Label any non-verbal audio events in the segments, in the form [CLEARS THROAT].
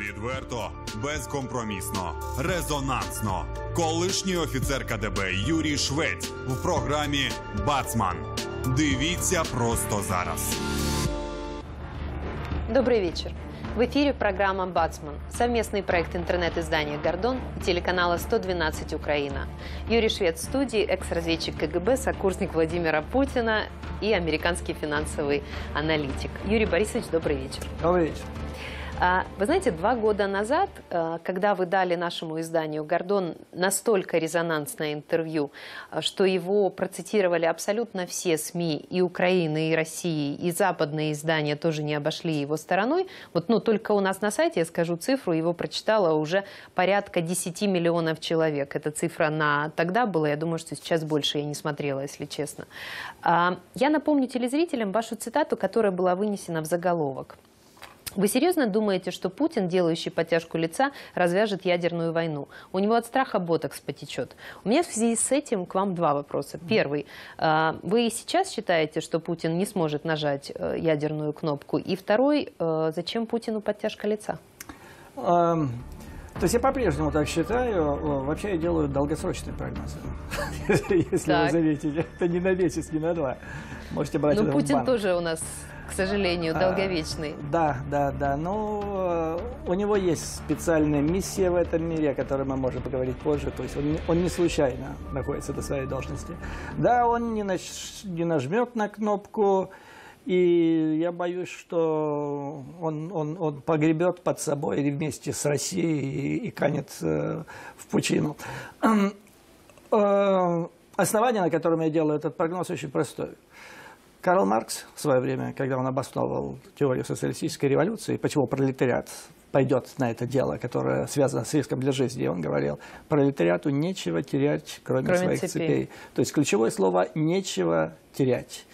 Відверто, безкомпромісно, резонансно. Колишній офіцер КДБ Юрій Швець в програмі Бацман. Дивіться просто зараз. Добрый вечер. В эфире программа «Бацман» – совместный проект интернет-издания «Гордон» и телеканала «112 Украина». Юрий Швед в студии, экс-разведчик КГБ, сокурсник Владимира Путина и американский финансовый аналитик. Юрий Борисович, добрый вечер. Добрый вечер. А, Вы знаете, два года назад, э, когда вы дали нашему изданию «Гордон» настолько резонансное интервью, э, что его процитировали абсолютно все СМИ и Украины, и России, и западные издания тоже не обошли его стороной. Вот, ну, только у нас на сайте, я скажу цифру, его прочитало уже порядка 10 миллионов человек. Эта цифра на тогда была, я думаю, что сейчас больше я не смотрела, если честно. А, Я напомню телезрителям вашу цитату, которая была вынесена в заголовок. Вы серьезно думаете, что Путин, делающий подтяжку лица, развяжет ядерную войну? У него от страха ботокс потечет. У меня в связи с этим к вам два вопроса. Первый. а, Вы сейчас считаете, что Путин не сможет нажать э, ядерную кнопку? И второй. э, Зачем Путину подтяжка лица? Эм, То есть я по-прежнему так считаю. Вообще я делаю долгосрочные прогнозы. [LAUGHS] Если вы заметите. Это не на месяц, не на два. Можете брать Ну, Путин тоже у нас, к сожалению, А, долговечный. Да, да, да. Ну, э, у него есть специальная миссия в этом мире, о которой мы можем поговорить позже. То есть он, не- он не случайно находится до своей должности. Да, он не, нач- не нажмет на кнопку, и я боюсь, что он, он, он погребет под собой или вместе с Россией и, и канет э, в пучину. Э, Основание, на котором я делаю этот прогноз, очень простое. Карл Маркс в свое время, когда он обосновывал теорию социалистической революции, почему пролетариат пойдет на это дело, которое связано с риском для жизни, он говорил, пролетариату нечего терять, кроме, Кроме своих цепей. цепей. То есть ключевое слово «нечего терять».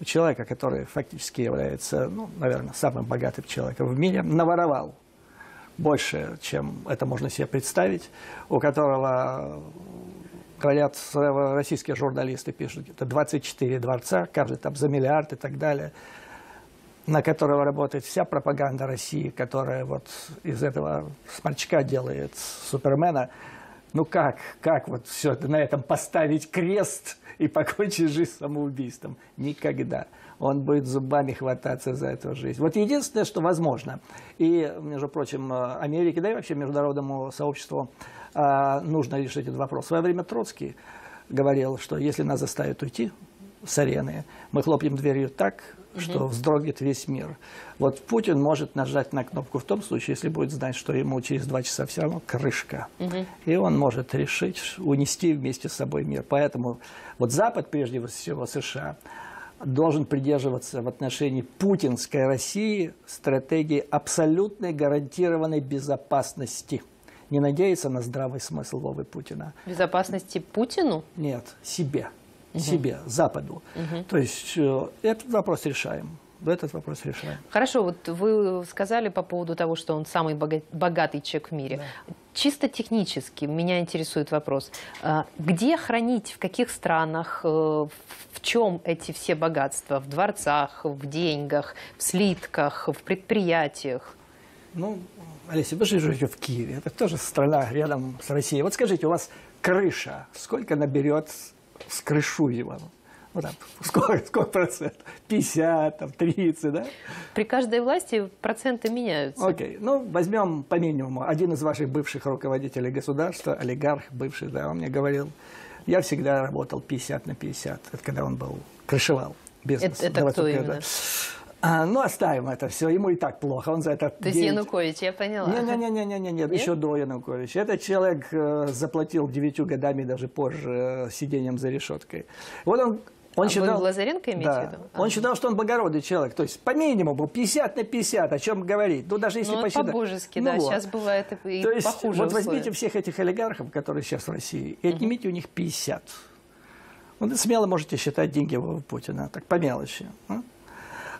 У человека, который фактически является, ну, наверное, самым богатым человеком в мире, наворовал больше, чем это можно себе представить, у которого говорят, э, российские журналисты пишут, это 24 дворца, каждый там за миллиард и так далее, на которого работает вся пропаганда России, которая вот из этого сморчка делает Супермена. Ну как, как вот все это на этом поставить крест и покончить жизнь самоубийством? Никогда. Он будет зубами хвататься за эту жизнь. Вот единственное, что возможно, и, между прочим, э, Америке, да и вообще международному сообществу нужно решить этот вопрос. В свое время Троцкий говорил, что если нас заставят уйти с арены, мы хлопнем дверью так, что вздрогнет весь мир. Вот Путин может нажать на кнопку в том случае, если будет знать, что ему через два часа все равно крышка. И он может решить унести вместе с собой мир. Поэтому вот Запад, прежде всего США, должен придерживаться в отношении путинской России стратегии абсолютной гарантированной безопасности. Не надеяться на здравый смысл Вовы Путина. Безопасности Путину? Нет, себе. Себе, Западу. То есть э, этот вопрос решаем. Этот вопрос решаем. Хорошо, вот вы сказали по поводу того, что он самый бога- богатый человек в мире. Чисто технически меня интересует вопрос. А, Где хранить, в каких странах, э, в чем эти все богатства? В дворцах, в деньгах, в слитках, в предприятиях? Ну, Олеся, вы же живете в Киеве. Это тоже страна рядом с Россией. Вот скажите, у вас крыша, сколько наберет с крышуева? Вот так, сколько, сколько процентов? 50, там, 30, да? При каждой власти проценты меняются. Окей, ну возьмем по минимуму. Один из ваших бывших руководителей государства, олигарх бывший, да, он мне говорил, я всегда работал 50 на 50. Это когда он был, крышевал бизнес. Это- это кто именно? да. А, ну, оставим это все. Ему и так плохо. Он за это... То есть Янукович, я поняла. Не-не-не, нет, еще до Януковича. Этот человек э, заплатил девятью годами, даже позже, э, сидением за решеткой. Вот он, он А вы считал... Лазаренко имеете да, в виду? Он Ага. считал, что он благородный человек. То есть, по минимуму, 50 на 50, о чем говорить. Ну, даже если Ну, посчитать... по-божески, Ну да. вот. Сейчас бывает и То есть, похуже вот условия. возьмите всех этих олигархов, которые сейчас в России, и отнимите у них 50. Вот вы смело можете считать деньги Путина, так по мелочи.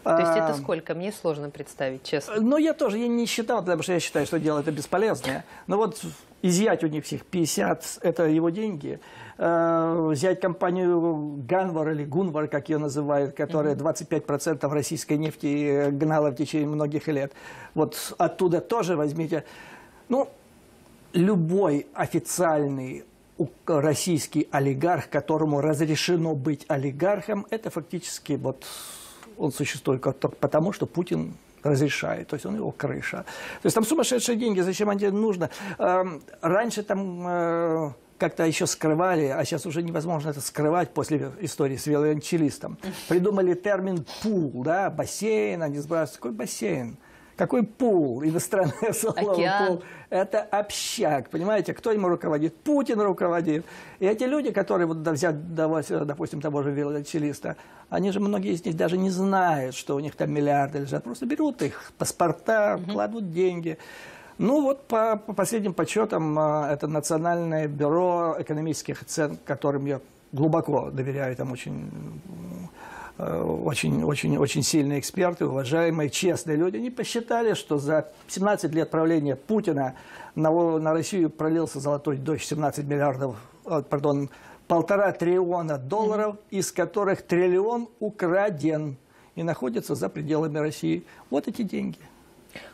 То есть это А, сколько? Мне сложно представить, честно. Ну, я тоже я не считал, потому что я считаю, что дело это бесполезное. Но вот изъять у них всех 50 – это его деньги. Э, Взять компанию Ганвар или Гунвар, как ее называют, которая 25% российской нефти гнала в течение многих лет. Вот оттуда тоже возьмите. Ну, любой официальный российский олигарх, которому разрешено быть олигархом, это фактически вот он существует только потому, что Путин разрешает, то есть он его крыша. То есть там сумасшедшие деньги, зачем они нужно? Эм, Раньше там э, как-то еще скрывали, а сейчас уже невозможно это скрывать после истории с велоанчелистом. Придумали термин «пул», да, бассейн, они сбрасывают. Какой бассейн? Какой пул? Иностранное слово Океан. пул. Это общак, понимаете? Кто ему руководит? Путин руководит. И эти люди, которые, вот взять, допустим, того же велосипедиста, они же, многие из них даже не знают, что у них там миллиарды лежат. Просто берут их паспорта, кладут деньги. Ну вот по, по последним подсчетам, а, это Национальное бюро экономических оценок, которым я глубоко доверяю, там очень э, очень, очень, очень сильные эксперты, уважаемые, честные люди, они посчитали, что за 17 лет правления Путина на, на Россию пролился золотой дождь 17 миллиардов, э, пардон, полтора триллиона долларов, из которых триллион украден и находится за пределами России. Вот эти деньги.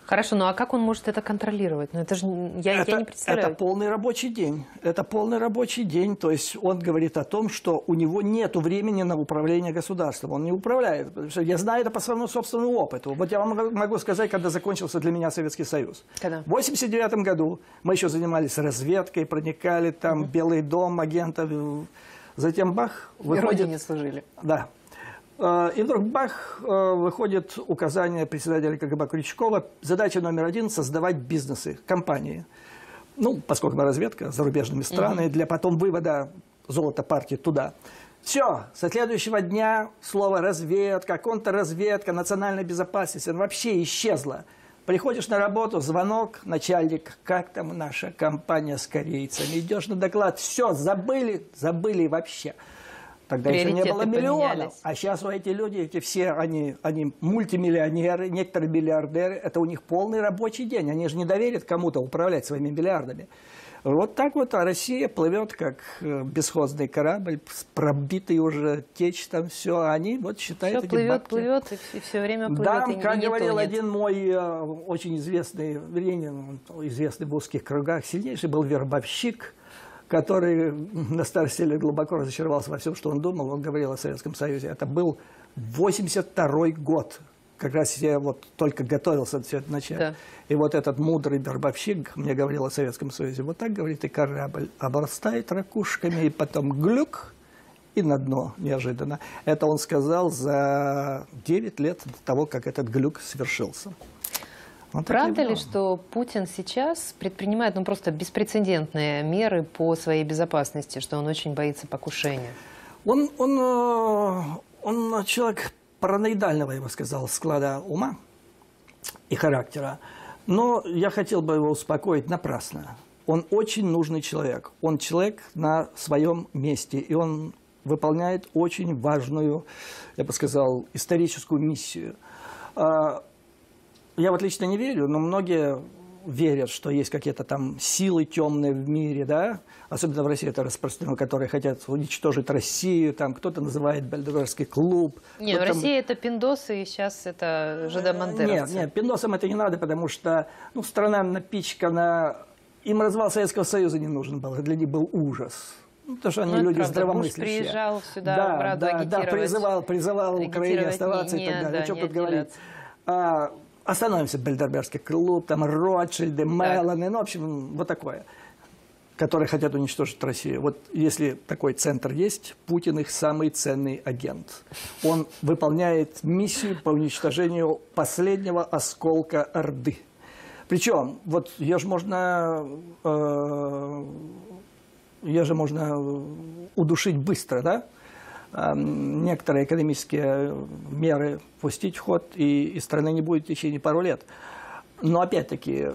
Хорошо, ну а как он может это контролировать? Ну это же я, я не представляю. Это полный рабочий день. Это полный рабочий день. То есть он говорит о том, что у него нет времени на управление государством. Он не управляет. Я знаю это по своему собственному опыту. Вот я вам могу- сказать, когда закончился для меня Советский Союз. Когда? В 89 году мы еще занимались разведкой, проникали там, Белый дом агентов. Затем бах, И выходит... Родине служили. Да. Э, И вдруг бах, э, выходит указание председателя КГБ Крючкова. Задача номер один – создавать бизнесы, компании. Ну, поскольку мы разведка с зарубежными странами, для потом вывода золота партии туда. Все, со следующего дня слово разведка, контрразведка, национальная безопасность оно вообще исчезло. Приходишь на работу, звонок, начальник, как там наша компания с корейцами, идешь на доклад, все, забыли, забыли вообще. Тогда еще не было миллионов. поменялись. А сейчас у эти люди, эти все, они, они мультимиллионеры, некоторые миллиардеры, это у них полный рабочий день. Они же не доверят кому-то управлять своими миллиардами. Вот так вот а Россия плывет, как э, бесхозный корабль, пробитый уже течь там все. А они вот считают Все эти плывет, бабки. плывет, и, все время плывет, Да, и, как и говорил тонет. один мой э, очень известный, вернее, известный в узких кругах, сильнейший был вербовщик, который [LAUGHS] на старости лет глубоко разочаровался во всем, что он думал. Он говорил о Советском Союзе. Это был 82 год. Как раз я вот только готовился все это начать. Да. И вот этот мудрый вербовщик мне говорил о Советском Союзе. Вот так, говорит, и корабль обрастает ракушками, и потом глюк, и на дно неожиданно. Это он сказал за 9 лет до того, как этот глюк совершился. Вот такие Правда ли, что Путин сейчас предпринимает ну, просто беспрецедентные меры по своей безопасности, что он очень боится покушения? Он, он, э, он человек параноидального, я бы сказал, склада ума и характера. Но я хотел бы его успокоить напрасно. Он очень нужный человек. Он человек на своем месте. И он выполняет очень важную, я бы сказал, историческую миссию. Я вот лично не верю, но многие верят, что есть какие-то там силы темные в мире, да, особенно в России это распространено, которые хотят уничтожить Россию, там кто-то называет Бельдерский клуб. Нет, в России это пиндосы, и сейчас это нет, жидомонтеровцы. нет, пиндосам это не надо, потому что ну, страна напичкана... Им развал Советского Союза не нужен был, для них был ужас. Ну, потому что они Ну, люди правда. здравомыслящие. Буш приезжал сюда, да, правда, да, да, призывал, призывал Украине оставаться не- и так далее. да, О чем не тут говорить? А, остановимся, Бельдербергский клуб, там Ротшильды, Меланы, ну, в общем, вот такое которые хотят уничтожить Россию. Вот если такой центр есть, Путин их самый ценный агент. Он выполняет миссию по уничтожению последнего осколка Орды. Причем, вот ее же можно, э, ее же можно удушить быстро, да? Э, Некоторые экономические меры пустить в ход, и, и страны не будет в течение пару лет. Но опять-таки,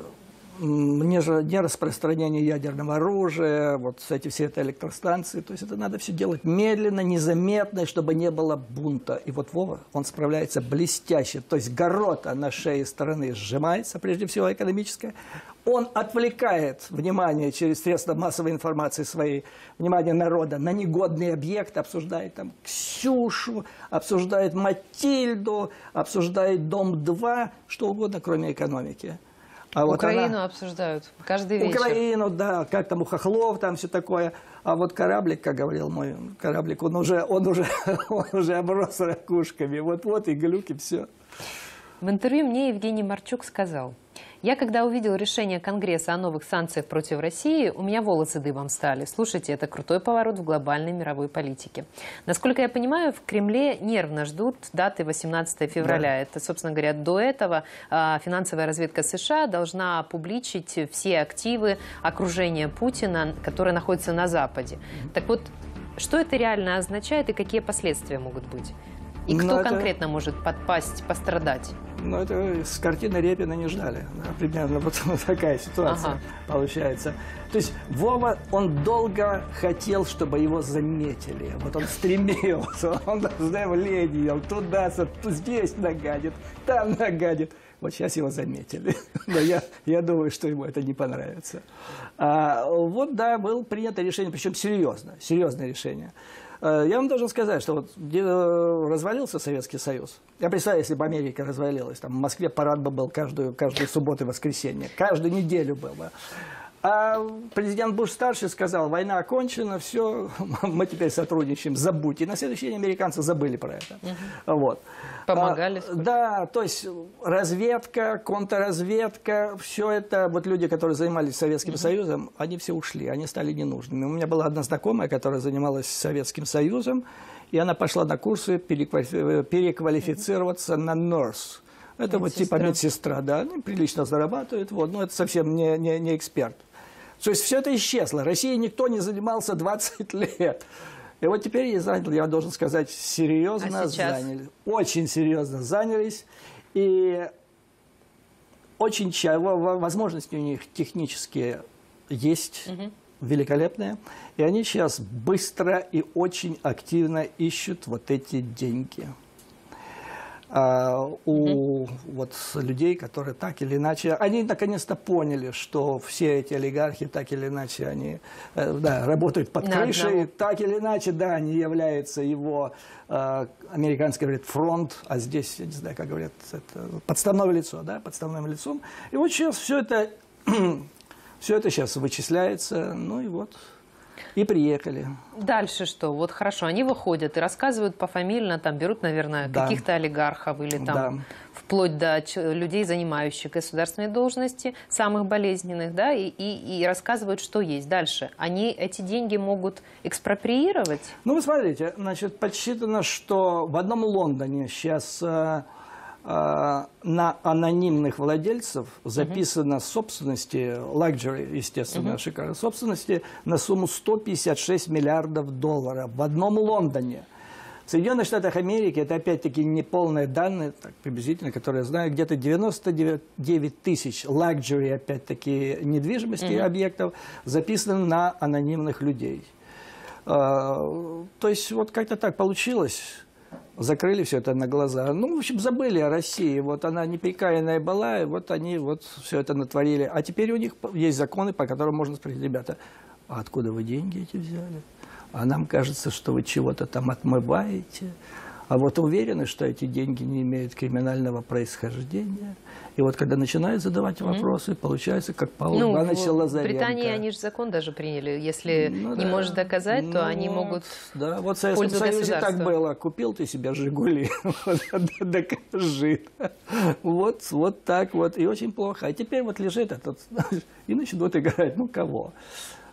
м, не, же- не распространение ядерного оружия, вот эти все это электростанции. То есть это надо все делать медленно, незаметно, чтобы не было бунта. И вот Вова, он справляется блестяще. То есть горота на шее стороны сжимается, прежде всего экономическая. Он отвлекает внимание через средства массовой информации своей, внимание народа на негодный объект, обсуждает там Ксюшу, обсуждает Матильду, обсуждает Дом-2, что угодно, кроме экономики. А вот она- Украину обсуждают каждый вечер. Украину, да, как там у хохлов, там все такое. А вот кораблик, как говорил мой кораблик, он уже, он уже, [LAUGHS] он уже оброс ракушками. Вот-вот и глюки, все. В интервью мне Евгений Марчук сказал, я когда увидел решение Конгресса о новых санкциях против России, у меня волосы дыбом стали. Слушайте, это крутой поворот в глобальной мировой политике. Насколько я понимаю, в Кремле нервно ждут даты 18 февраля. Это, собственно говоря, до этого а, финансовая разведка США должна опубличить все активы окружения Путина, которые находятся на Западе. Так вот, что это реально означает и какие последствия могут быть? И Ну, кто это- конкретно может подпасть, пострадать? Но это с картины Репина не ждали. Да, примерно вот, [LAUGHS] такая ситуация Ага. получается. То есть Вова, он долго хотел, чтобы его заметили. Вот он стремился, [LAUGHS] он заявление туда, здесь нагадит, там нагадит. Вот сейчас его заметили. [LAUGHS] Но я, я думаю, что ему это не понравится. А, вот, да, было принято решение, причем серьезно, серьезное решение. Э, Я вам должен сказать, что вот где э, развалился Советский Союз. Я представляю, если бы Америка развалилась, там в Москве парад бы был каждую, каждую субботу и воскресенье, каждую неделю бы. А президент Буш-старший сказал, война окончена, все, [LAUGHS] мы теперь сотрудничаем, забудьте. И на следующий день американцы забыли про это. Вот. Помогали А, да, то есть разведка, контрразведка, все это, вот люди, которые занимались Советским Союзом, они все ушли, они стали ненужными. У меня была одна знакомая, которая занималась Советским Союзом, и она пошла на курсы переквалифи- переквалифицироваться на nurse. Это вот типа Медсестра. медсестра, да, они прилично зарабатывают, вот, но это совсем не, не, не эксперт. То есть все это исчезло. Россией никто не занимался 20 лет. И вот теперь я занял, я должен сказать, серьезно А сейчас? заняли. Очень серьезно занялись. И очень ча- во- во- возможности у них технические есть, великолепные. И они сейчас быстро и очень активно ищут вот эти деньги. А, у вот людей, которые так или иначе, они наконец-то поняли, что все эти олигархи так или иначе они э, да, работают под На крышей, одного. так или иначе, да, они являются его, э, американский говорит, фронт, а здесь, я не знаю, как говорят, это подставное лицо, да, подставным лицом. И вот сейчас все это, [CLEARS THROAT] все это сейчас вычисляется, ну и вот, и приехали. Дальше что? Вот хорошо, они выходят и рассказывают пофамильно, там берут, наверное, Да. каких-то олигархов или там Да. вплоть до людей, занимающих государственные должности, самых болезненных, да, и, и, и рассказывают, что есть. Дальше. Они эти деньги могут экспроприировать? Ну, вы смотрите, значит, подсчитано, что в одном Лондоне сейчас э, на анонимных владельцев записано собственности, luxury, естественно, шикарной собственности, на сумму 156 миллиардов долларов в одном Лондоне. В Соединенных Штатах Америки, это опять-таки неполные данные, так, приблизительно, которые я знаю, где-то 99 тысяч luxury, опять-таки, недвижимости объектов записаны на анонимных людей. А, То есть вот как-то так получилось. Закрыли все это на глаза. Ну, в общем, забыли о России. Вот она неприкаянная была, и вот они вот все это натворили. А теперь у них есть законы, по которым можно спросить, ребята, а откуда вы деньги эти взяли? А нам кажется, что вы чего-то там отмываете. А вот уверены, что эти деньги не имеют криминального происхождения. И вот когда начинают задавать вопросы, получается, как Павел ну, Ивановича в Лазаренко. Британии они же закон даже приняли. Если Ну не да. можешь доказать, то Ну они вот, могут... Да, вот в Советском Союзе так было. Купил ты себе «Жигули», [LAUGHS] докажи. Вот, вот так вот. И очень плохо. А теперь вот лежит этот, [LAUGHS] и начнут играть. Ну, кого?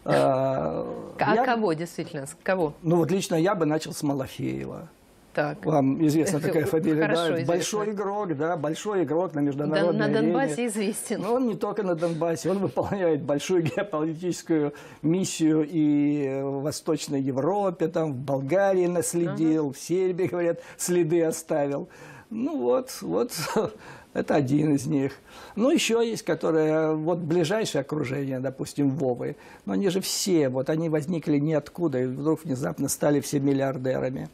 А, А я- кого действительно? Кого? Ну, вот лично я бы начал с Малафеева. Так. Вам известна такая [LAUGHS] фамилия, хорошо да? известно. Большой игрок, да, большой игрок на Да, международной на арене. Донбассе известен. Но он не только на Донбассе, он выполняет большую геополитическую миссию и в Восточной Европе, там в Болгарии наследил, в Сербии, говорят, следы оставил. Ну вот, вот [LAUGHS] Это один из них. Ну, еще есть, которые, вот ближайшее окружение, допустим, Вовы. Но они же все, вот они возникли ниоткуда и вдруг внезапно стали все миллиардерами.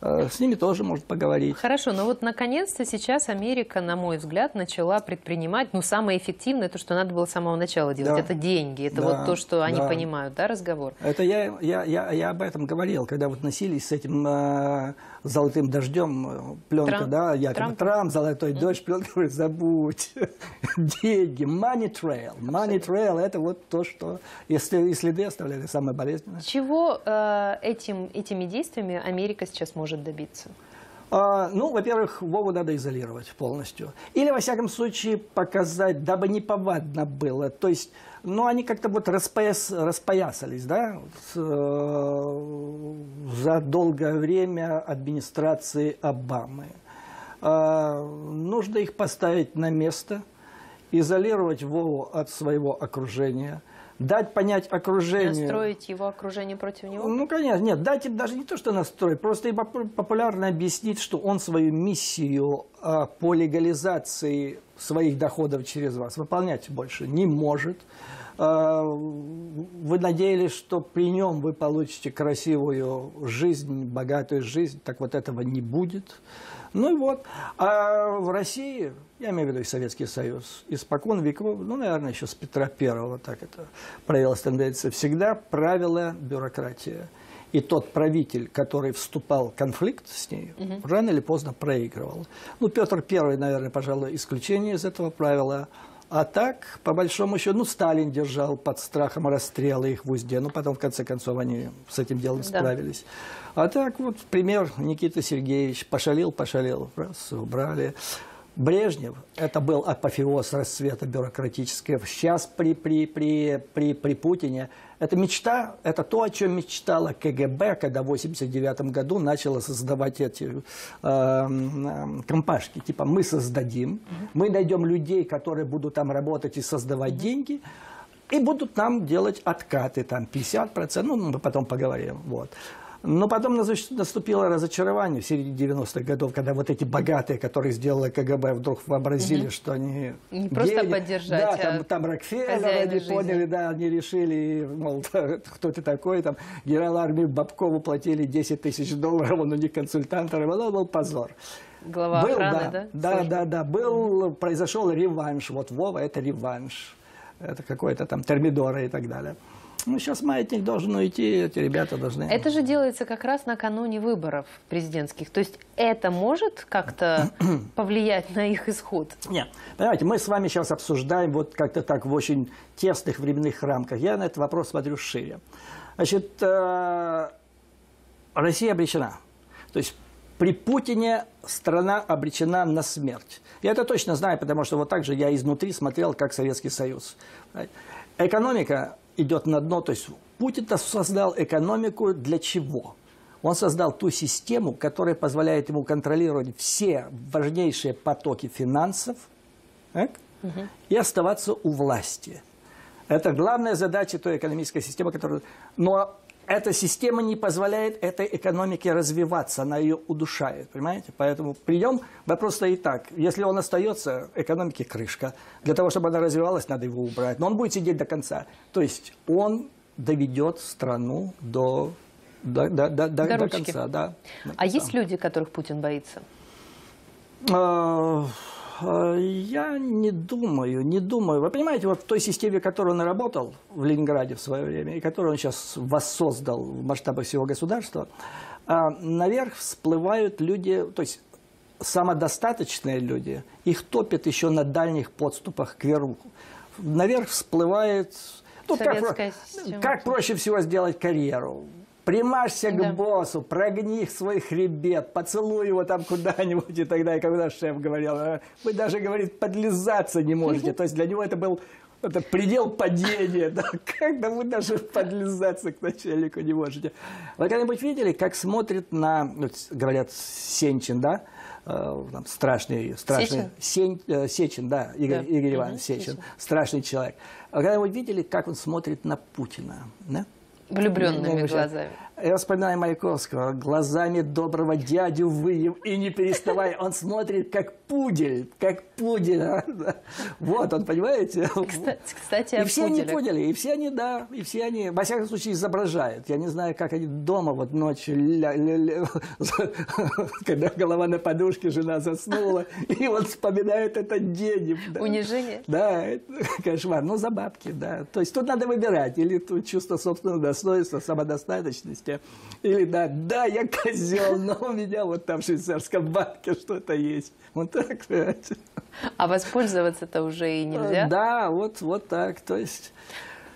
Э, с ними тоже может поговорить. Хорошо, но вот наконец-то сейчас Америка, на мой взгляд, начала предпринимать, ну, самое эффективное, то, что надо было с самого начала делать, Да. это деньги, это Да, вот то, что они да. понимают, да, разговор? Это я, я, я, я об этом говорил, когда вот носились с этим э, золотым дождем, э, пленка, Трамп. да, якобы Трамп. Трамп, золотой дождь, пленка, забудь. [LAUGHS] Деньги, money trail. Money trail – это вот то, что, если и следы оставляли, самое болезненное. Чего э, этим, этими действиями Америка сейчас может добиться? А, ну, во-первых, Вову надо изолировать полностью. Или, во всяком случае, показать, дабы не повадно было. То есть, ну, они как-то вот распояс, распоясались, да, э, за долгое время администрации Обамы. А, нужно их поставить на место, изолировать Вову от своего окружения, дать понять окружению... Настроить его окружение против него? Ну, конечно, нет, дать им даже не то, что настрой, просто им попу- популярно объяснить, что он свою миссию а, по легализации своих доходов через вас выполнять больше не может. А, Вы надеялись, что при нем вы получите красивую жизнь, богатую жизнь, так вот этого не будет. Ну и вот. А в России, я имею в виду и Советский Союз, испокон веков, ну, наверное, еще с Петра Первого так это проявилась тенденция, всегда правила бюрократия. И тот правитель, который вступал в конфликт с ней, рано или поздно проигрывал. Ну, Петр Первый, наверное, пожалуй, исключение из этого правила. А так, по большому счету, ну, Сталин держал под страхом расстрела их в узде, но потом, в конце концов, они с этим делом Да. справились. А так, вот, пример, Никита Сергеевич пошалил, пошалил, раз, убрали. Брежнев, это был апофеоз расцвета бюрократического. Сейчас при, при, при, при, при Путине, это мечта, это то, о чем мечтала КГБ, когда в 1989 году начала создавать эти э, компашки. Типа мы создадим, мы найдем людей, которые будут там работать и создавать деньги, и будут нам делать откаты, там 50%, ну, мы потом поговорим. Вот. Но потом наступило разочарование в середине 90-х годов, когда вот эти богатые, которые сделали КГБ, вдруг вообразили, что они... Не просто гении. поддержать, Да, а там, там Рокфеллер, хозяина они жизни. поняли, да, они решили, мол, [LAUGHS] кто ты такой, там, генерал армии Бабкову платили 10 тысяч долларов, он у них консультант, это был позор. Глава Был, охраны, да, да? да, службы? да, да, был, произошел реванш. Вот Вова это реванш. Это какой-то там термидоры и так далее. Ну, сейчас маятник должен уйти, эти ребята должны... Это же делается как раз накануне выборов президентских. То есть это может как-то [CLEARS THROAT] повлиять на их исход? Нет, понимаете, мы с вами сейчас обсуждаем вот как-то так в очень тесных временных рамках. Я на этот вопрос смотрю шире. Значит, э, Россия обречена. То есть при Путине страна обречена на смерть. Я это точно знаю, потому что вот так же я изнутри смотрел, как Советский Союз. Экономика идет на дно, то есть Путин-то создал экономику для чего? Он создал ту систему, которая позволяет ему контролировать все важнейшие потоки финансов так, и оставаться у власти. Это главная задача той экономической системы, которая... Но эта система не позволяет этой экономике развиваться, она ее удушает, понимаете? Поэтому прием, вопрос стоит так. Если он остается, экономике крышка. Для того, чтобы она развивалась, надо его убрать. Но он будет сидеть до конца. То есть он доведет страну до, до, до, до, до- До до конца. Да, до А конца. есть люди, которых Путин боится? А, Я не думаю, не думаю. Вы понимаете, вот в той системе, в которой он работал в Ленинграде в свое время, и которую он сейчас воссоздал в масштабах всего государства, а, наверх всплывают люди, то есть самодостаточные люди, их топят еще на дальних подступах к верху. Наверх всплывает... Ну, как, Советская система. как проще всего сделать карьеру? Примажься Да. к боссу, прогни свой хребет, поцелуй его там куда-нибудь и так далее. Как наш шеф говорил, «А вы даже, говорит, подлизаться не можете. То есть для него это был это предел падения. Да? Когда вы даже подлизаться к начальнику не можете. Вы когда-нибудь видели, как смотрит на, вот говорят, Сенчин, да? Э, там страшный, страшный Сень- э, Сечин, да, Игорь, Да. Игорь Иванович Сечин, Сечин. страшный человек. А когда-нибудь видели, как он смотрит на Путина? Да? Влюбленными глазами. Я вспоминаю Маяковского, глазами доброго дядю выев и не переставай. Он смотрит как пудель, как пудель. а. Вот он, понимаете? Кстати, кстати И все они пуделях. пудели, и все они, да, и все они, во всяком случае, изображают. Я не знаю, как они дома вот ночью, ля- ля- ля- [LAUGHS] когда голова на подушке, жена заснула, [LAUGHS] и вот вспоминает этот день. да. Унижение? Да, кошмар. Ну, за бабки, да. То есть тут надо выбирать. Или тут чувство собственного достоинства, самодостаточности. Или да, да, я козел, но у меня вот там в швейцарском банке что-то есть. Вот так, понимаете. А воспользоваться-то уже и нельзя? Да, вот, вот так. То есть...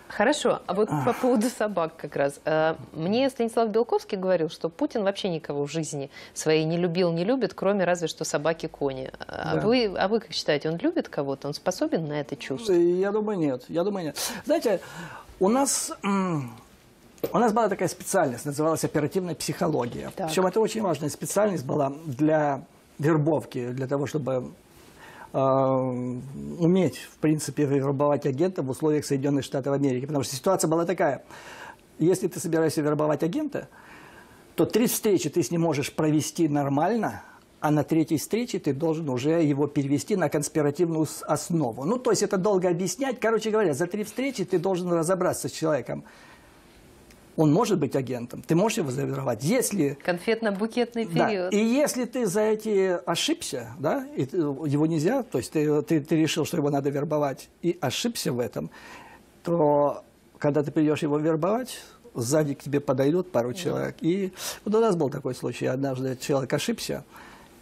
Хорошо, а вот по поводу собак как раз. Э, Мне Станислав Белковский говорил, что Путин вообще никого в жизни своей не любил, не любит, кроме разве что собаки-кони. А, Да. вы, а вы как считаете, он любит кого-то? Он способен на это чувство? Я думаю, нет. Я думаю, нет. Знаете, у нас, у нас была такая специальность, называлась оперативная психология. Так. Причем это очень важная специальность была для вербовки, для того, чтобы э, уметь, в принципе, вербовать агента в условиях Соединенных Штатов Америки. Потому что ситуация была такая. Если ты собираешься вербовать агента, то три встречи ты с ним можешь провести нормально, а на третьей встрече ты должен уже его перевести на конспиративную основу. Ну, то есть это долго объяснять. Короче говоря, за три встречи ты должен разобраться с человеком. Он может быть агентом, ты можешь его завербовать. Если Конфетно-букетный да. период. И если ты за эти ошибся, да, и ты- его нельзя, то есть ты, ты, ты решил, что его надо вербовать, и ошибся в этом, то когда ты придешь его вербовать, сзади к тебе подойдут пару человек. И вот у нас был такой случай. Однажды человек ошибся,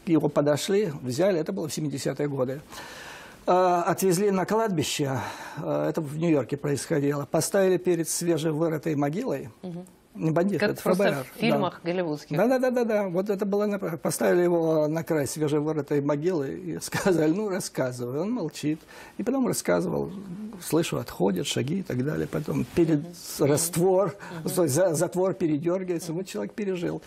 его подошли, взяли, это было в 70-е годы. А, Отвезли на кладбище, а, это в Нью-Йорке происходило, поставили перед свежевырытой могилой, не бандит, Как это просто ФБР. в фильмах голливудских. Да, да, да, да, да. Вот это было поставили его на край свежевырытой могилы и [LAUGHS] сказали, ну рассказывай. Он молчит. И потом рассказывал, слышу, отходят шаги и так далее. Потом перед раствор, то есть [LAUGHS] за- затвор передергивается. Вот человек пережил.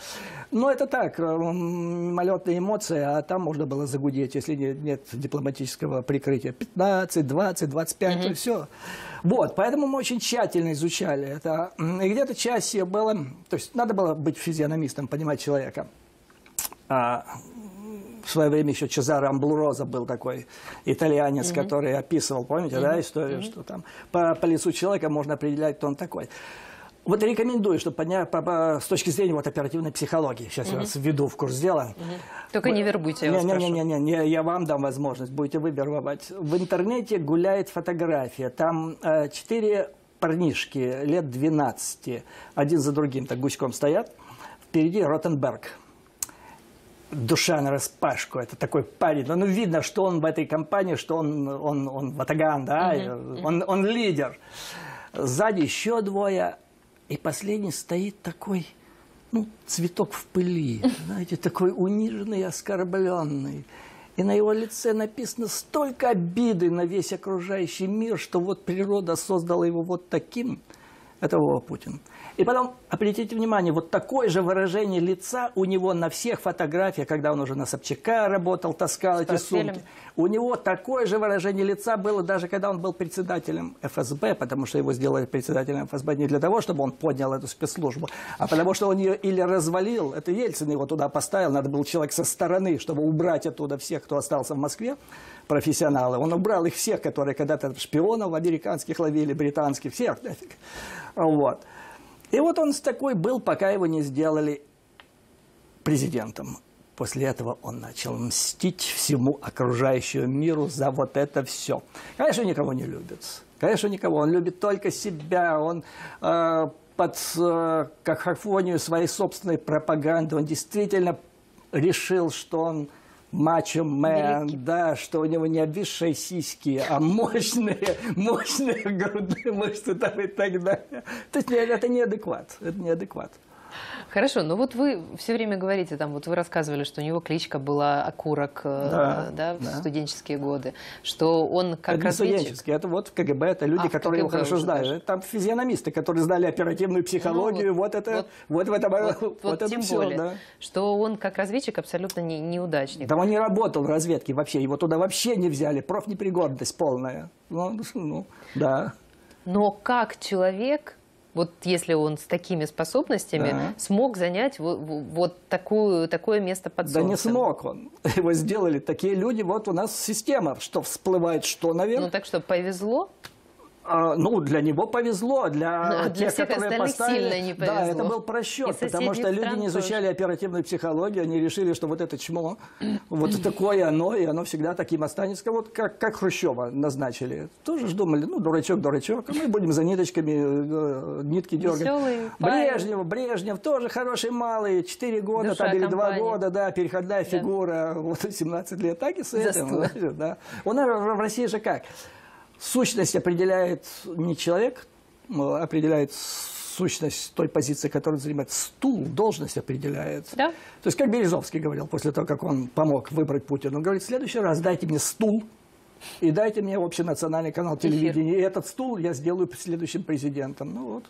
Но это так, э, мимолетные эмоции, а там можно было загудеть, если не- нет дипломатического прикрытия. 15, 20, 25, то все. Вот, поэтому мы очень тщательно изучали это. И где-то часть ее было, то есть надо было быть физиономистом, понимать человека. А, в свое время еще Чезаро Амблуроза был такой итальянец, который описывал, помните, да, историю, что там по, по лицу человека можно определять, кто он такой. Вот рекомендую, чтобы поднять по- по- с точки зрения вот оперативной психологии. Сейчас я вас введу в курс дела. Только не вербуйте, я вас не, не, прошу. не, не, не, я вам дам возможность, будете вы вербовать. В интернете гуляет фотография. Там э, четыре парнишки лет 12, один за другим так гуськом стоят. Впереди Ротенберг. Душа на распашку. Это такой парень. Ну, видно, что он в этой компании, что он, он, он ватаган, да, Он, он лидер. Сзади еще двое. И последний стоит такой, ну, цветок в пыли, знаете, такой униженный, оскорбленный. И на его лице написано столько обиды на весь окружающий мир, что вот природа создала его вот таким. Это Вова Путин. И потом, обратите внимание, вот такое же выражение лица у него на всех фотографиях, когда он уже на Собчака работал, таскал эти портфелем. сумки. У него такое же выражение лица было даже когда он был председателем ФСБ, потому что его сделали председателем ФСБ не для того, чтобы он поднял эту спецслужбу, а потому что он ее или развалил, это Ельцин его туда поставил, надо был человек со стороны, чтобы убрать оттуда всех, кто остался в Москве, профессионалы. Он убрал их всех, которые когда-то шпионов американских ловили, британских, всех нафиг. Вот. И вот он с такой был, пока его не сделали президентом. После этого он начал мстить всему окружающему миру за вот это все. Конечно, никого не любит. Конечно, никого. Он любит только себя. Он э, под э, какофонию своей собственной пропаганды, он действительно решил, что он мачо-мен, да, что у него не обвисшие сиськи, а мощные, [LAUGHS] мощные грудные мышцы там и так далее. То есть нет, это неадекват, это неадекват. Хорошо, но вот вы все время говорите, там, вот вы рассказывали, что у него кличка была Окурок э, Да, да, в да. студенческие годы, что он как это разведчик... студенческий, это вот в КГБ, это люди, А, которые его КГБ хорошо уже знают. даже. Там физиономисты, которые знали оперативную психологию, Ну, вот, вот- это, вот- вот, в этом, Вот, вот, вот это тем всё, более, да. что он как разведчик абсолютно не, неудачник. Да он не работал в разведке вообще, его туда вообще не взяли, профнепригодность полная. Ну, ну, да. Но как человек Вот если он с такими способностями Да. смог занять вот, вот такую, такое место под Да не солнцем. смог он. [LAUGHS] Его сделали такие люди. Вот у нас система, что всплывает, что наверх. Ну так что, повезло? А, ну, для него повезло, для, Ну, а для тех, всех которые поставили, сильно не Да, это повезло. был просчет, потому что люди не изучали оперативную психологию, они решили, что вот это чмо, вот такое оно, и оно всегда таким останется, вот как, как Хрущева назначили. Тоже ж думали, ну, дурачок, дурачок, а мы будем за ниточками э, нитки дергать. Веселый. Брежнев, Брежнев тоже хороший малый, 4 года Душа там, или 2 компании. года, да, переходная фигура, вот 17 лет, так и с этим. Да. У нас в России же как? Сущность определяет не человек, определяет сущность той позиции, которую занимает стул, должность определяет. Да. То есть, как Березовский говорил после того, как он помог выбрать Путина, он говорит, в следующий раз дайте мне стул и дайте мне общенациональный канал телевидения, и этот стул я сделаю следующим президентом. Ну вот.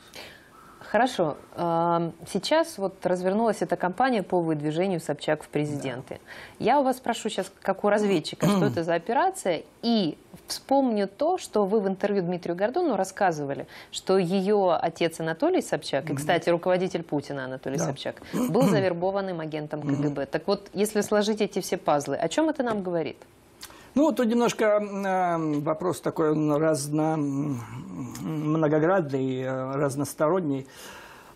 Хорошо. Сейчас вот развернулась эта кампания по выдвижению Собчак в президенты. Я у вас спрошу сейчас, как у разведчика, что это за операция, и вспомню то, что вы в интервью Дмитрию Гордону рассказывали, что ее отец Анатолий Собчак, и, кстати, руководитель Путина Анатолий Да. Собчак, был [CLEARS THROAT] завербованным агентом КГБ. Так вот, если сложить эти все пазлы, о чем это нам говорит? Ну, тут немножко э, вопрос такой он разно, многоградный, э, разносторонний.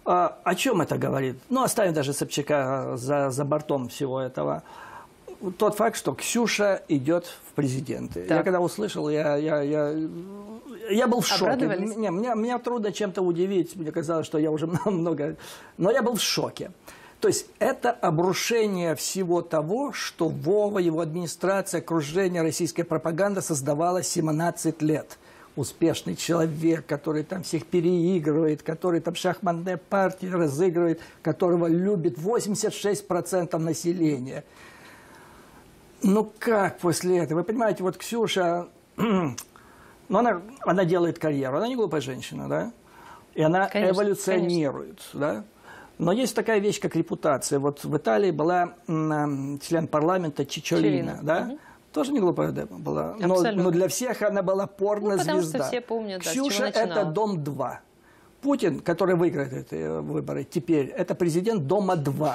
А, о чем это говорит? Ну, оставим даже Собчака за, за бортом всего этого. Тот факт, что Ксюша идет в президенты. Я Так. когда услышал, я, я, я, я был в шоке. Не, меня, меня трудно чем-то удивить. Мне казалось, что я уже [LAUGHS] много... Но я был в шоке. То есть это обрушение всего того, что Вова, его администрация, окружение российской пропаганды создавала 17 лет. Успешный человек, который там всех переигрывает, который там шахматные партии разыгрывает, которого любит 86% населения. Ну как после этого? Вы понимаете, вот Ксюша, [CLEARS THROAT] ну она, она делает карьеру, она не глупая женщина, да? И она Конечно, эволюционирует, да? Но есть такая вещь, как репутация. Вот в Италии была член парламента Чичолина, да? мгм. Тоже не глупая дама была. Но, но для всех она была порнозвезда. Ну, потому что все помнят, да, Ксюша – это начинала. Дом-2. Путин, который выиграет эти э, выборы теперь, это президент Дома-2.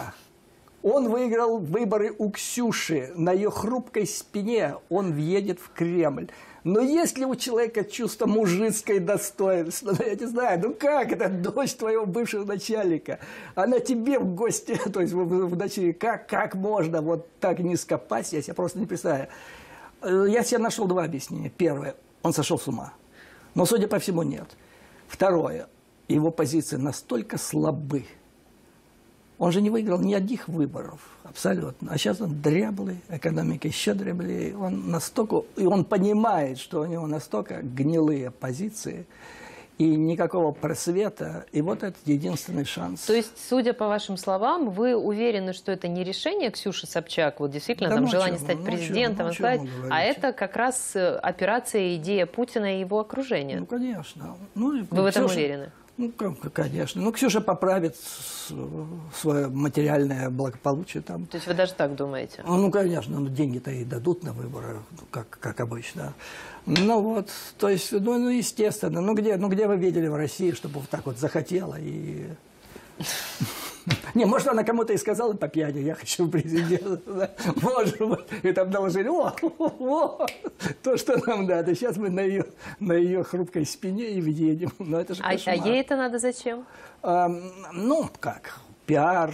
Он выиграл выборы у Ксюши. На ее хрупкой спине он въедет в Кремль. Но есть ли у человека чувство мужицкой достоинства? Ну, я не знаю, ну как это дочь твоего бывшего начальника? Она тебе в гости, [LAUGHS] то есть в, в дочери, как, как можно вот так низко пасть, я себе просто не представляю. Э, Я себе нашел два объяснения. Первое, он сошел с ума. Но, судя по всему, нет. Второе, его позиции настолько слабы. Он же не выиграл ни одних выборов, абсолютно. А сейчас он дряблый, экономика еще дряблее. Он настолько, и он понимает, что у него настолько гнилые позиции, и никакого просвета, и вот это единственный шанс. То есть, судя по вашим словам, вы уверены, что это не решение Ксюши Собчак, вот действительно Да там ну желание чем стать ну чем, президентом, ну вы а это как раз э, операция идея Путина и его окружения. Ну, конечно. Ну, и вы в этом Ксюша- уверены? Ну, конечно. Ну, Ксюша поправит свое материальное благополучие там. То есть вы даже так думаете? Ну, конечно, ну, деньги-то и дадут на выборы, как, как обычно. Ну вот, то есть, ну, ну, естественно, ну где, ну где вы видели в России, чтобы вот так вот захотела и... [LAUGHS] Не, может, она кому-то и сказала по пьяни, я хочу президента. [LAUGHS] Может быть. И там доложили, о, [LAUGHS] о, то, что нам надо. Сейчас мы на ее, на ее хрупкой спине и въедем. Но это же А, а ей это надо зачем? Ам, ну, как, пиар.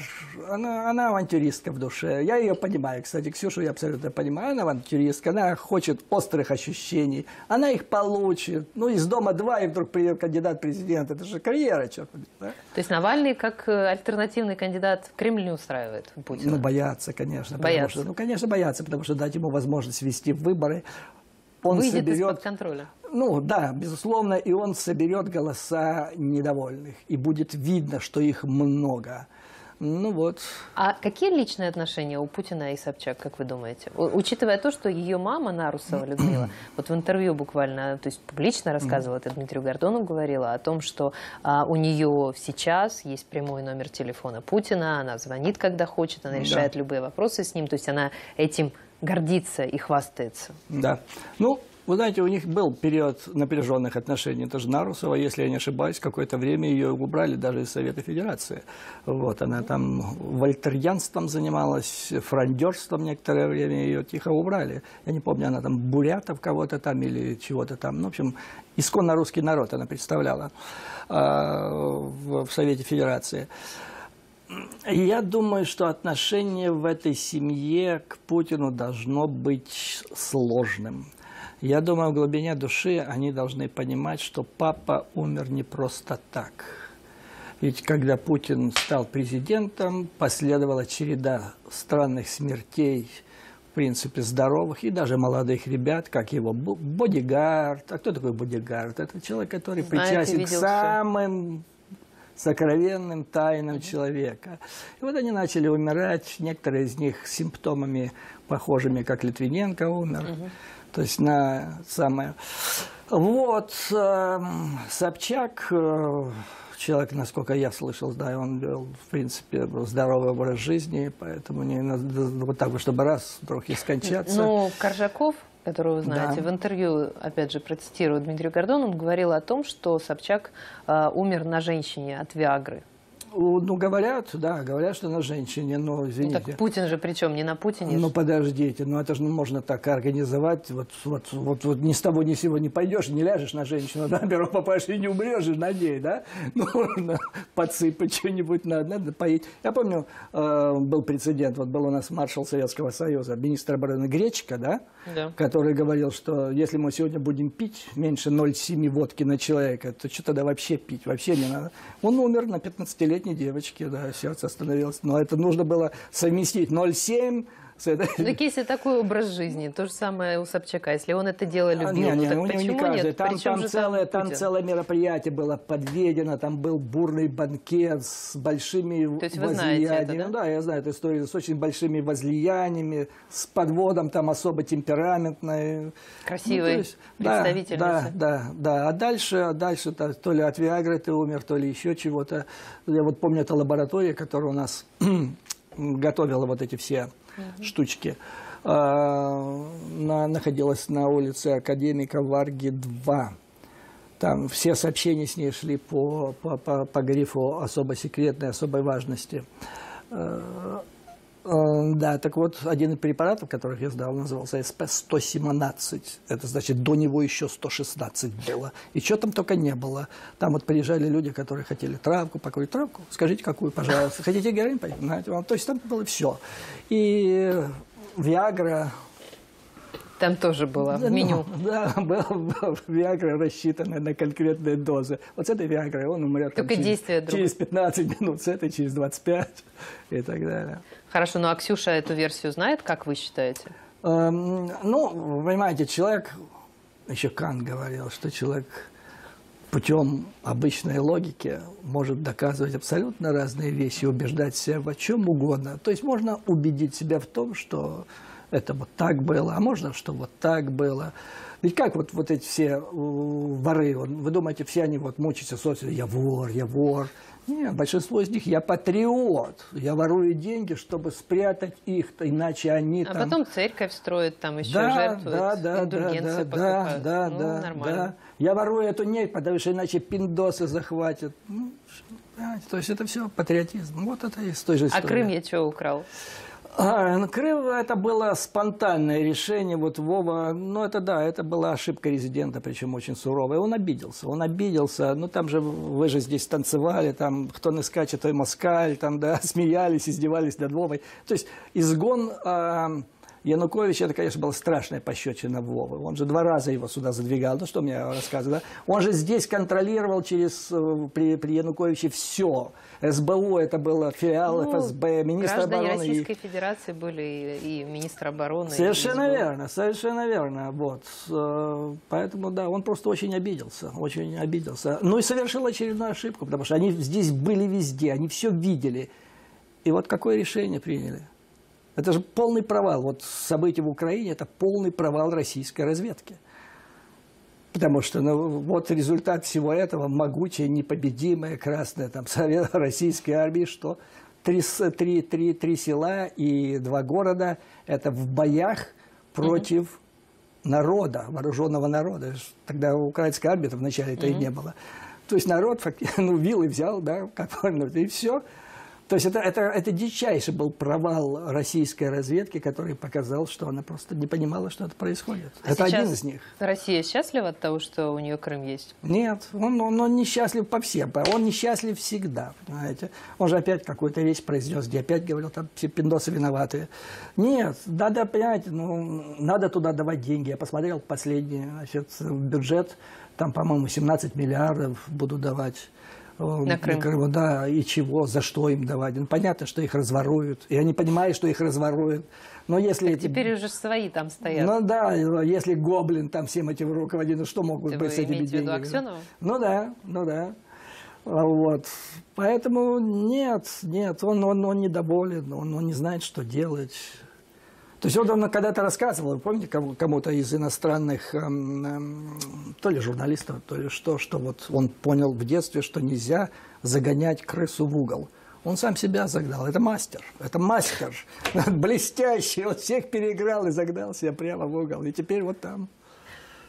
Она, она авантюристка в душе. Я ее понимаю, кстати, Ксюшу я абсолютно понимаю. Она авантюристка, она хочет острых ощущений. Она их получит. Ну, из дома два, и вдруг придет кандидат в президент. Это же карьера, черт побери, да? То есть Навальный как э, альтернативный кандидат в Кремль не устраивает Путина? Ну, боятся, конечно. Боятся. что- ну, конечно, боятся, потому что дать ему возможность вести выборы. Он Выйдет соберет... из-под контроля. Ну да, безусловно, и он соберет голоса недовольных. И будет видно, что их много. Ну вот. А какие личные отношения у Путина и Собчак, как вы думаете? У- Учитывая то, что ее мама Нарусова Людмила, [CLEARS THROAT] вот в интервью буквально, то есть публично рассказывала, это Дмитрию Гордону говорила о том, что а, у нее сейчас есть прямой номер телефона Путина, она звонит, когда хочет, она Да. решает любые вопросы с ним, то есть она этим гордится и хвастается. Да. Ну, Вы знаете, у них был период напряженных отношений. Это же Нарусова, если я не ошибаюсь, какое-то время ее убрали даже из Совета Федерации. Вот, она там вольтерьянством занималась, франдерством некоторое время ее тихо убрали. Я не помню, она там бурятов кого-то там или чего-то там. Ну, в общем, исконно русский народ она представляла э, в, в Совете Федерации. Я думаю, что отношение в этой семье к Путину должно быть сложным. Я думаю, в глубине души они должны понимать, что папа умер не просто так. Ведь когда Путин стал президентом, последовала череда странных смертей, в принципе, здоровых и даже молодых ребят, как его бодигард. А кто такой бодигард? Это человек, который Знаете, причастен к самым сокровенным тайнам угу. человека. И вот они начали умирать, некоторые из них с симптомами, похожими, как Литвиненко умер. Угу то есть на самое... Вот, э, Собчак, э, человек, насколько я слышал, да, он вел, в принципе, здоровый образ жизни, поэтому не вот так, чтобы раз вдруг и скончаться. Ну, Коржаков, которого вы знаете, да. в интервью, опять же, процитирую Дмитрию Гордону, он говорил о том, что Собчак э, умер на женщине от Виагры. Ну, говорят, да, говорят, что на женщине, но, извините. Ну, так Путин же причем не на Путине. Ну, подождите, ну это же ну, можно так организовать, вот, вот, вот, вот ни с того ни с сего не пойдешь, не ляжешь на женщину, [LAUGHS] да, первым попаешь и не умрешь на ней, да, [LAUGHS] ну, можно подсыпать что-нибудь, надо, надо поить. Я помню, э, был прецедент, вот был у нас маршал Советского Союза, министр обороны Гречка, да, да, который говорил, что если мы сегодня будем пить меньше 0,7 водки на человека, то что тогда вообще пить, вообще не надо. Он умер на 15 лет летней девочки, да, сердце остановилось. Но это нужно было совместить 0,7 так если такой образ жизни, то же самое у Собчака, если он это дело любил, не, не, ну, так почему не каждый. нет? Там, Причем там, целое, там целое мероприятие было подведено, там был бурный банкет с большими то есть возлияниями. Это, да? Ну, да, я знаю эту историю с очень большими возлияниями, с подводом там особо темпераментной. Красивый ну, есть, представитель. Да, да, да. А дальше, а дальше то, то ли от Виагры ты умер, то ли еще чего-то. Я вот помню, это лаборатория, которая у нас [CLEARS THROAT] готовила вот эти все штучки. А, на, находилась на улице Академика Варги 2. Там все сообщения с ней шли по, по, по, по грифу особо секретной, особой важности. А, да, так вот, один из препаратов, которых я сдал, назывался СП-117. Это значит, до него еще 116 было. И что там только не было. Там вот приезжали люди, которые хотели травку, покурить травку. Скажите, какую, пожалуйста. Хотите героин? Знаете, вам. То есть там было все. И Виагра, там тоже было в меню. Ну, да, был, был Виагра рассчитана на конкретные дозы. Вот с этой Виагрой он умрет Только там, через, через 15 минут, с этой через 25 и так далее. Хорошо, ну а Ксюша эту версию знает, как вы считаете? Эм, ну, понимаете, человек, еще Кант говорил, что человек путем обычной логики может доказывать абсолютно разные вещи, убеждать себя в чем угодно. То есть можно убедить себя в том, что это вот так было, а можно, что вот так было. Ведь как вот, вот эти все э, воры, вы думаете, все они вот мучаются социуме, я вор, я вор. Нет, большинство из них я патриот. Я ворую деньги, чтобы спрятать их, иначе они а там... А потом церковь строит, там еще да, жертвуют, да, да, индульгенции да, да, да, ну, да, нормально. Да. Я ворую эту нефть, потому что иначе пиндосы захватят. Ну, то есть это все патриотизм. Вот это из той же истории. А Крым я что украл? А, Крым это было спонтанное решение. Вот Вова, ну это да, это была ошибка резидента, причем очень суровая. Он обиделся, он обиделся. Ну там же вы же здесь танцевали, там кто не скачет, той москаль, там да, [LAUGHS] смеялись, издевались над Вовой. То есть изгон а, Янукович, это, конечно, была страшная пощечина Вовы. Он же два раза его сюда задвигал. Ну, что мне рассказывать, да? Он же здесь контролировал через, э, при, при Януковиче все. СБУ, это было филиал ну, ФСБ, министр обороны. Российской и... Федерации были и, и министр обороны. Совершенно и верно, совершенно верно. Вот. Э, поэтому, да, он просто очень обиделся, очень обиделся. Ну и совершил очередную ошибку, потому что они здесь были везде, они все видели. И вот какое решение приняли? Это же полный провал. Вот события в Украине – это полный провал российской разведки. Потому что ну, вот результат всего этого – могучая, непобедимая красная там, совет, [LAUGHS] российской армии, что три, три, три, три села и два города – это в боях против народа, вооруженного народа. Тогда украинской армии вначале это и не было. То есть народ [LAUGHS] ну, вилы взял, да, [LAUGHS] как и все. То есть это, это, это дичайший был провал российской разведки, который показал, что она просто не понимала, что это происходит. А это один из них. Россия счастлива от того, что у нее Крым есть? Нет, он, он, он несчастлив по всем, он несчастлив всегда, понимаете. Он же опять какую-то речь произнес, где опять говорил, там все пиндосы виноваты. Нет, надо, понимаете, ну, надо туда давать деньги. Я посмотрел последний значит, бюджет, там, по-моему, 17 миллиардов будут давать. На Крым. Крыму, да, и чего, за что им давать. Ну, понятно, что их разворуют. И они понимают, что их разворуют. Но если эти... Теперь уже свои там стоят. Ну да, если Гоблин там всем этим руководит, ну что могут Это быть с этими деньгами? Аксенова? Ну да, ну да. А Вот. Поэтому нет, нет, он, он, он недоволен, он, он не знает, что делать. То есть он когда-то рассказывал, вы помните, кому- кому-то из иностранных эм, эм, то ли журналистов, то ли что, что вот он понял в детстве, что нельзя загонять крысу в угол. Он сам себя загнал. Это мастер. Это мастер. [LAUGHS] Блестящий. Он всех переиграл и загнал себя прямо в угол. И теперь вот там.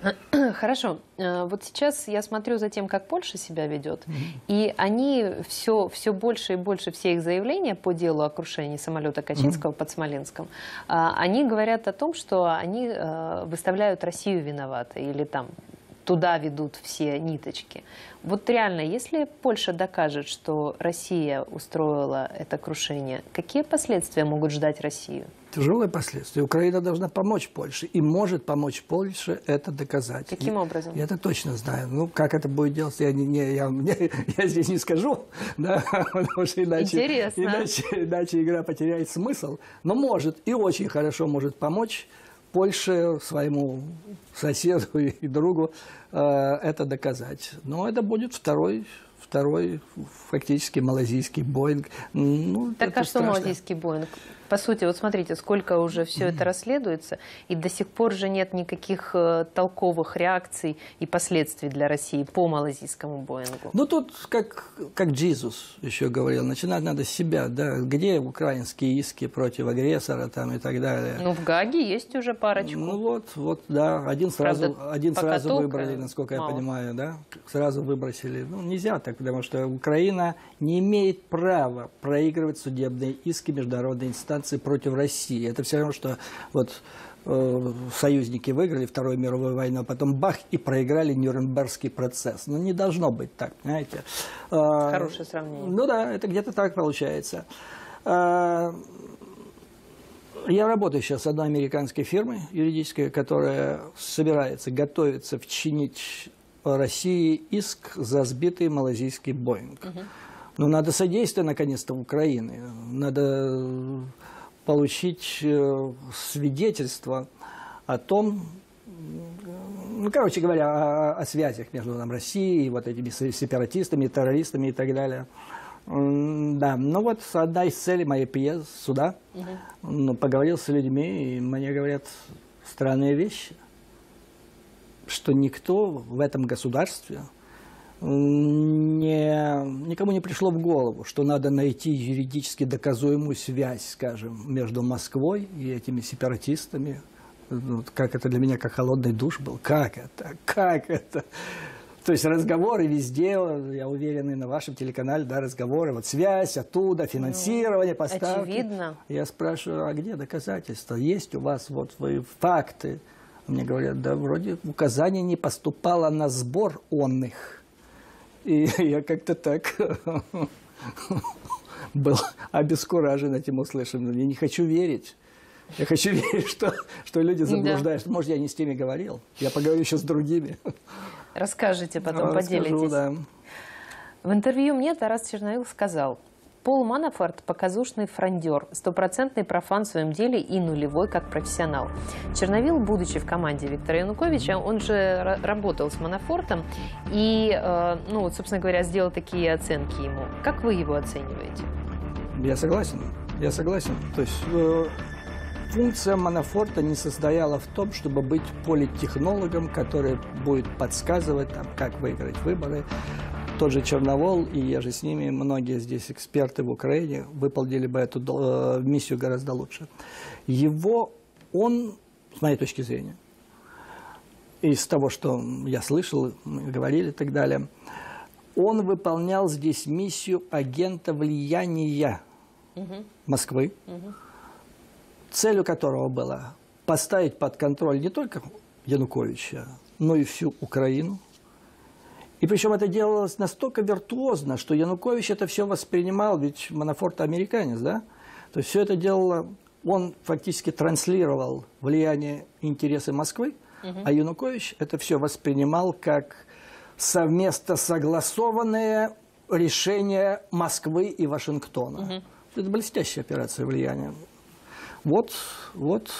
[CLEARS THROAT] Хорошо. Э, Вот сейчас я смотрю за тем, как Польша себя ведет, и они все, все больше и больше все их заявления по делу о крушении самолета Качинского под Смоленском, а, они говорят о том, что они э, выставляют Россию виноватой или там туда ведут все ниточки. Вот реально, если Польша докажет, что Россия устроила это крушение, какие последствия могут ждать Россию? Тяжелые последствия. Украина должна помочь Польше. И может помочь Польше это доказать. Каким Я- образом? Я это точно знаю. Ну, как это будет делаться, я, не, не- я, [LAUGHS] мне- я здесь не скажу. [LAUGHS] Да, потому что иначе, Интересно. Иначе, иначе игра потеряет смысл. Но может и очень хорошо может помочь Польше, своему соседу [LAUGHS] и другу э, это доказать. Но это будет второй, второй фактически малазийский Боинг. Ну, Так а что страшно. малазийский Боинг? По сути, вот смотрите, сколько уже все это расследуется, и до сих пор же нет никаких э, толковых реакций и последствий для России по малазийскому Боингу. Ну, тут, как, как Джизус еще говорил, начинать надо с себя, да, где украинские иски против агрессора там и так далее. Ну, в Гаге есть уже парочку. Ну вот, вот, да, один сразу, Правда, один сразу выбрали, насколько я мало. понимаю, да, сразу выбросили. Ну, нельзя так, потому что Украина не имеет права проигрывать судебные иски международной инстанции против России. Это все равно, что вот э, союзники выиграли Вторую мировую войну, а потом бах, и проиграли Нюрнбергский процесс. Ну, не должно быть так, понимаете. Э, Хорошее сравнение. Ну да, это где-то так получается. Э, я работаю сейчас с одной американской фирмой юридической, которая собирается, готовится вчинить России иск за сбитый малазийский Боинг. Но надо содействие, наконец-то, Украины. Надо получить э, свидетельство о том, ну, короче говоря, о, о связях между там, Россией вот этими се- сепаратистами, террористами и так далее. Да, ну вот одна из целей моей приезда сюда. Ну, поговорил с людьми, и мне говорят странные вещи, что никто в этом государстве не, никому не пришло в голову, что надо найти юридически доказуемую связь, скажем, между Москвой и этими сепаратистами. Ну, как это для меня, как холодный душ был. Как это? Как это? То есть разговоры везде, я уверен, и на вашем телеканале, да, разговоры, вот связь оттуда, финансирование, поставки. очевидно. Я спрашиваю, а где доказательства? Есть у вас вот вы факты? Мне говорят, да, вроде указание не поступало на сбор он их. И [LAUGHS] я как-то так был обескуражен этим услышанным. Я не хочу верить. Я хочу [LAUGHS] верить, что, что люди заблуждаются. Может, я не с теми говорил. Я поговорю еще с другими. Расскажите, потом Расскажу, поделитесь. да. В интервью мне Тарас Черновил сказал, Пол Манафорт – показушный фрондер, стопроцентный профан в своем деле и нулевой как профессионал. Черновил, будучи в команде Виктора Януковича, он же ра- работал с Манафортом и, э, ну, вот, собственно говоря, сделал такие оценки ему. Как вы его оцениваете? Я согласен. Я согласен. То есть э, функция Манафорта не состояла в том, чтобы быть политтехнологом, который будет подсказывать, там, как выиграть выборы. Тот же Черновол и я же с ними, многие здесь эксперты в Украине выполнили бы эту э, миссию гораздо лучше. Его, он, с моей точки зрения, из того, что я слышал, говорили и так далее, он выполнял здесь миссию агента влияния Москвы, целью которого было поставить под контроль не только Януковича, но и всю Украину. И причем это делалось настолько виртуозно, что Янукович это все воспринимал, ведь Манафорт американец, да? То есть все это делало, он фактически транслировал влияние интересы Москвы, а Янукович это все воспринимал как совместно согласованное решение Москвы и Вашингтона. Это блестящая операция влияния. Вот, вот,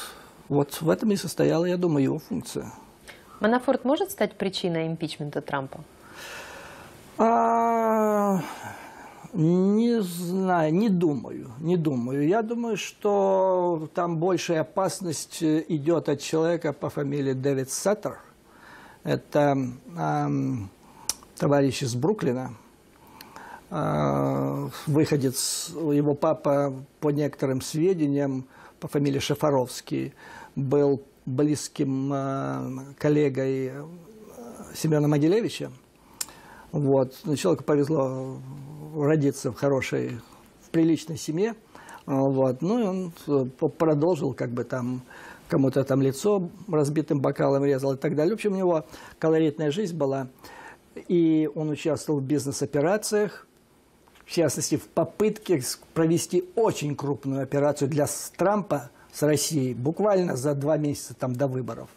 вот в этом и состояла, я думаю, его функция. Манафорт может стать причиной импичмента Трампа? А, не знаю, не думаю, не думаю. Я думаю, что там большая опасность идет от человека по фамилии Дэвид Сеттер. Это эм, товарищ из Бруклина, э, выходец, его папа, по некоторым сведениям, по фамилии Шафаровский, был близким э, коллегой Семена Могилевича. Вот. Но человеку повезло родиться в хорошей, в приличной семье. Вот. Ну и он э, продолжил как бы там кому-то там лицо разбитым бокалом резал и так далее. В общем, у него колоритная жизнь была. И он участвовал в бизнес-операциях, в частности, в попытке провести очень крупную операцию для Трампа с Россией, буквально за два месяца там, до выборов.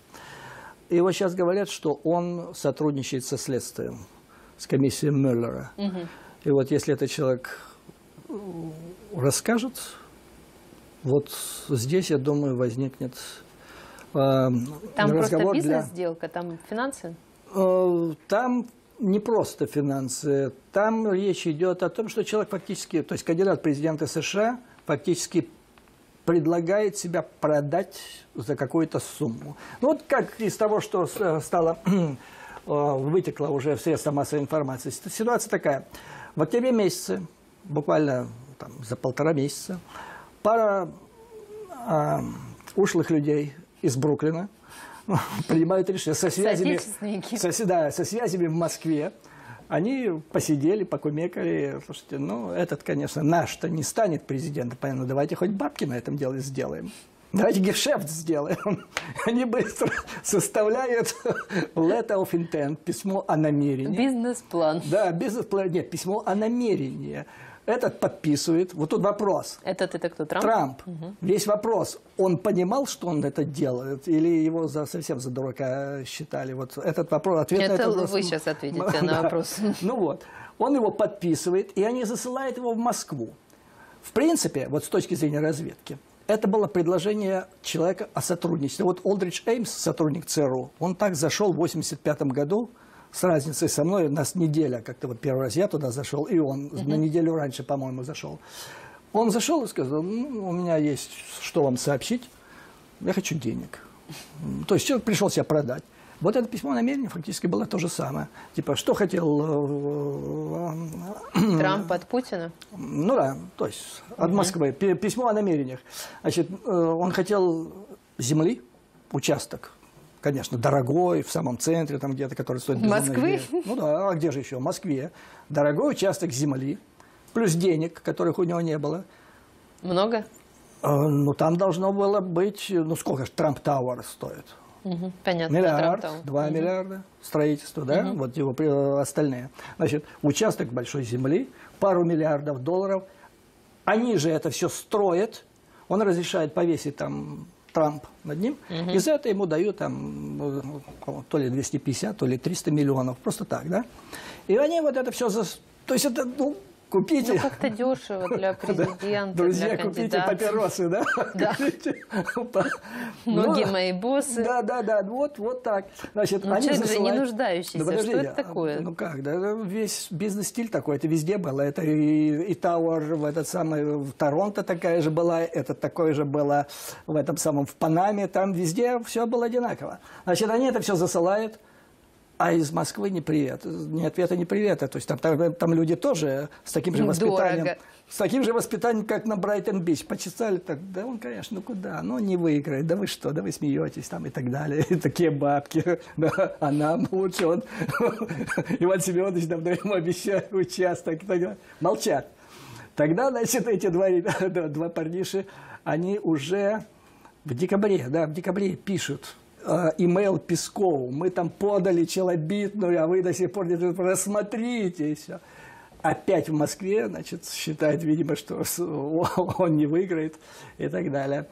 И вот сейчас говорят, что он сотрудничает со следствием, с комиссией Мюллера. Угу. И вот если этот человек расскажет, вот здесь, я думаю, возникнет э, Там просто бизнес-сделка, для... там финансы? Э, там не просто финансы. Там речь идет о том, что человек фактически, то есть кандидат президента США фактически предлагает себя продать за какую-то сумму. Ну вот как из того, что стало, [CLEARS THROAT] э, вытекло уже в средства массовой информации. Ситуация такая. В октябре месяце, буквально там, за полтора месяца, пара э, ушлых людей из Бруклина [LAUGHS] принимают решение со связями, со, да, со связями в Москве. Они посидели, покумекали. Слушайте, ну, этот, конечно, наш-то не станет президентом. Понятно, давайте хоть бабки на этом деле сделаем. Давайте гешефт сделаем. [LAUGHS] Они быстро составляют letter of intent, письмо о намерении. Бизнес-план. Да, бизнес-план. Нет, письмо о намерении. Этот подписывает. Вот тут вопрос. Этот это кто? Трамп? Трамп. Угу. Весь вопрос. Он понимал, что он это делает? Или его за, совсем за дурака считали? Вот этот вопрос. Ответ это на этот вопрос. вы сейчас ответите [LAUGHS] на вопрос. Ну вот. Он его подписывает, и они засылают его в Москву. В принципе, вот с точки зрения разведки, это было предложение человека о сотрудничестве. Вот Олдридж Эймс, сотрудник ЦРУ, он так зашел в 1985 году с разницей со мной, у нас неделя, как-то вот первый раз я туда зашел, и он uh-huh. на неделю раньше, по-моему, зашел. Он зашел и сказал, ну, у меня есть что вам сообщить, я хочу денег. То есть человек пришел себя продать. Вот это письмо намерения фактически было то же самое. Типа, что хотел... Э, э, Трамп от Путина? Ну да, то есть от Москвы. Письмо о намерениях. Значит, э, он хотел земли, участок, конечно, дорогой, в самом центре, там где-то, который стоит... Москвы? Ну да, а где же еще? В Москве. Дорогой участок земли, плюс денег, которых у него не было. Много? Ну, там должно было быть, ну, сколько же Трамп Тауэр стоит? Угу, понятно. Миллиард, два угу. миллиарда строительство, да, угу. вот его э, остальные. Значит, участок большой земли, пару миллиардов долларов. Они же это все строят. Он разрешает повесить там Трамп над ним. Угу. И за это ему дают там ну, то ли 250, то ли 300 миллионов. Просто так, да? И они вот это все... За... То есть это, ну, Купите. Ну, как-то дешево для [LAUGHS] президента, Друзья, для купите папиросы, да? [LAUGHS] Да. Многие мои боссы. Да, да, да, вот, вот так. Значит, ну, они человек же не нуждающийся, что это такое? Ну как, да, весь бизнес-стиль такой, это везде было. Это и, и Тауэр, в этот самый, в Торонто такая же была, это такое же было в этом самом, в Панаме, там везде все было одинаково. Значит, они это все засылают, а из Москвы не привет. Ни ответа, ни привета. То есть там, там, там люди тоже с таким же воспитанием. Дорого. С таким же воспитанием, как на Брайтон-Бич. Почесали так, да он, конечно, ну куда? Ну, не выиграет. Да вы что, да вы смеетесь там и так далее. [LAUGHS] И такие бабки. [LAUGHS] Да, а нам лучше он... [LAUGHS] Иван Семенович давно ему обещал участок. и так далее. Молчат. Тогда, значит, эти два, два парниши, они уже в декабре, да, в декабре пишут имейл Пескову. Мы там подали челобитную, а вы до сих пор не рассмотрите и все. Опять в Москве, значит, считает, видимо, что [LAUGHS] он не выиграет и так далее.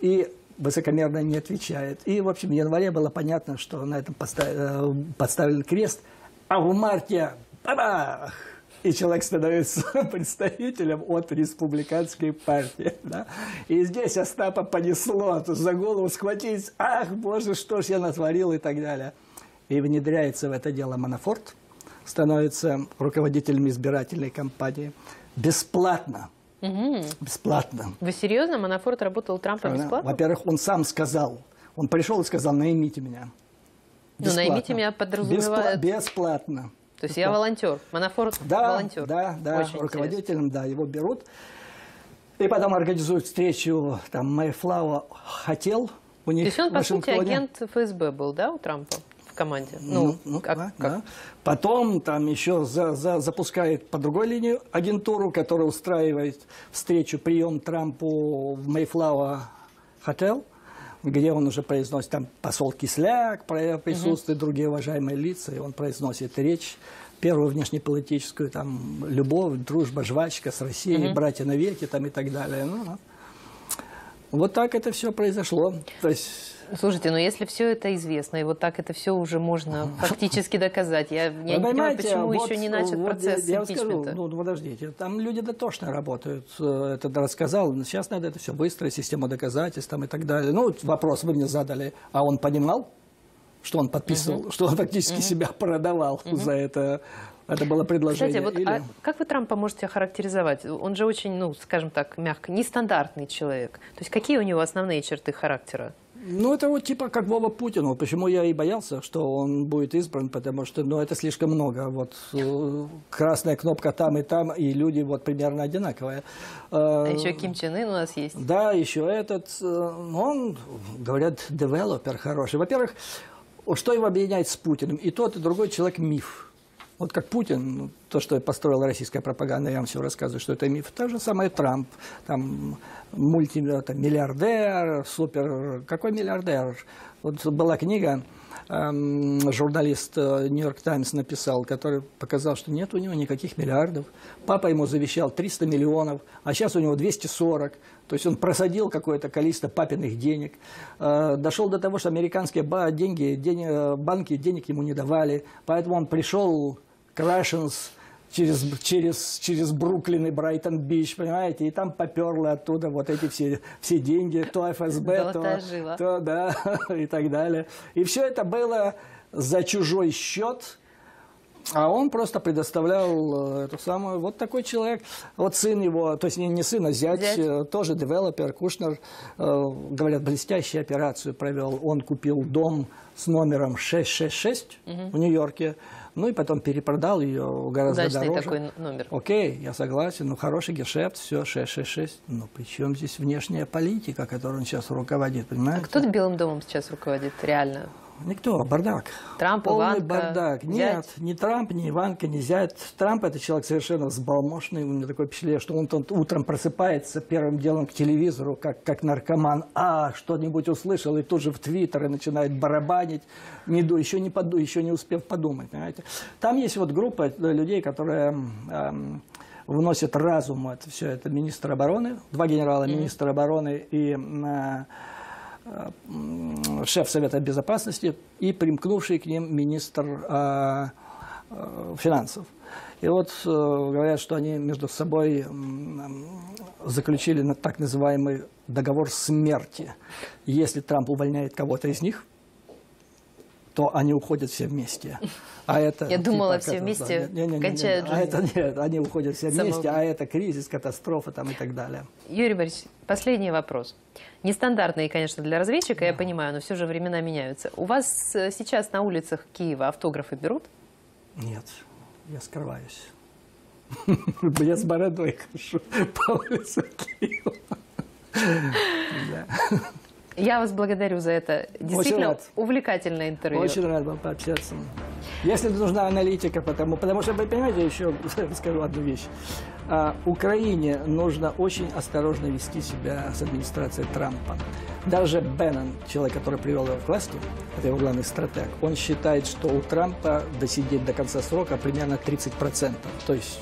И высокомерно не отвечает. И, в общем, в январе было понятно, что на этом поста- э, подставлен крест. А в марте бабах! И человек становится [LAUGHS] представителем от республиканской партии. Да? И здесь Остапа понесло, то за голову схватить, ах, боже, что ж я натворил и так далее. И внедряется в это дело Манафорт, становится руководителем избирательной кампании. Бесплатно. Бесплатно. Вы серьезно? Манафорт работал Трампа бесплатно? Во-первых, он сам сказал, он пришел и сказал, наймите меня. Ну, наймите меня подразумевает- Беспла- Бесплатно. То есть я волонтер. Манафорт Да, волонтер. да, да, Очень руководителем, да, его берут. И потом организуют встречу, там, Мэйфлауа хотел у них То есть он, по сути, агент ФСБ был, да, у Трампа в команде? Ну, ну, как, да, как? да. Потом там еще за- за- запускает по другой линии агентуру, которая устраивает встречу, прием Трампу в Мейфлауа Хотел, где он уже произносит, там посол Кисляк присутствует, другие уважаемые лица, и он произносит речь, первую внешнеполитическую, там, любовь, дружба, жвачка с Россией, братья навеки, там, и так далее. Ну. Вот так это все произошло. То есть Слушайте, но если все это известно, и вот так это все уже можно [LAUGHS] фактически доказать, я, я не понимаю, почему вот- еще не начат вот процесс я, я скажу, ну, подождите, там люди дотошно работают, э, это рассказал, сейчас надо это все выстроить, систему доказательств там, и так далее. Ну, вопрос вы мне задали, а он понимал, что он подписывал, что он фактически себя продавал за это, это было предложение? Кстати, вот Или- а как вы Трампа можете охарактеризовать? Он же очень, ну, скажем так, мягко, нестандартный человек. То есть какие у него основные черты характера? Ну, это вот типа как Вова Путину. Почему я и боялся, что он будет избран, потому что, ну, это слишком много. Вот э, красная кнопка там и там, и люди вот примерно одинаковые. А Э, еще Ким Чен Ын у нас есть. Да, еще этот, э, он, говорят, девелопер хороший. Во-первых, что его объединяет с Путиным? И тот, и другой человек миф. Вот как Путин, ну, то, что построила российская пропаганда, я вам все рассказываю, что это миф. То же самое Трамп, там, мультимиллиардер, супер, какой миллиардер? Вот была книга, эм, журналист Нью-Йорк Таймс написал, который показал, что нет у него никаких миллиардов. Папа ему завещал 300 миллионов, а сейчас у него 240. То есть он просадил какое-то количество папиных денег. Э, Дошел до того, что американские деньги, э, банки денег ему не давали. Поэтому он пришел к Russians через, через, через Бруклин и Брайтон-Бич, понимаете, и там поперло оттуда вот эти все, все деньги, то ФСБ, то, то, да, [LAUGHS] и так далее. И все это было за чужой счет, а он просто предоставлял э, эту самую, вот такой человек, вот сын его, то есть не, не сын, а зять, Зять. э, тоже девелопер, Кушнер, э, говорят, блестящую операцию провел. Он купил дом с номером 666 в Нью-Йорке, ну и потом перепродал ее гораздо Удачный дороже. такой номер. Окей, я согласен, ну хороший гешефт, все, 666. Но при чем здесь внешняя политика, которой он сейчас руководит, понимаете? Кто Белым домом сейчас руководит, реально? Никто, бардак. Трамп, Полный Иванка, бардак. зять? Нет, ни Трамп, ни Иванка, ни зять. Трамп это человек совершенно взбалмошный. У меня такое впечатление, что он тут утром просыпается первым делом к телевизору, как, как наркоман. А, что-нибудь услышал, и тут же в Твиттер и начинает барабанить, не, еще, не поду, еще не успев подумать. Понимаете? Там есть вот группа людей, которые эм, вносят разум. Это все это министр обороны, два генерала, министр обороны и э, шеф Совета Безопасности и примкнувший к ним министр а, а, финансов. И вот э, говорят, что они между собой заключили так называемый договор смерти. Если Трамп увольняет кого-то из них, то они уходят все вместе. А это, [LAUGHS] Я думала, типа, все вместе да, не- не- не- кончают А жизнь. это нет, они уходят все вместе, Самоубийство. а это кризис, катастрофа там и так далее. Юрий Борисович, последний вопрос. Нестандартный, конечно, для разведчика, я понимаю, но все же времена меняются. У вас э, сейчас на улицах Киева автографы берут? Нет, я скрываюсь. [LAUGHS] Я с бородой хожу по улице Киева. [LAUGHS] Я вас благодарю за это действительно рад. увлекательное интервью. Очень рад был пообщаться. Если нужна аналитика, потому, потому что, вы понимаете, еще [LAUGHS] скажу одну вещь. А, Украине нужно очень осторожно вести себя с администрацией Трампа. Даже Беннон, человек, который привел его к власти, это его главный стратег, он считает, что у Трампа досидеть до конца срока примерно 30%. То есть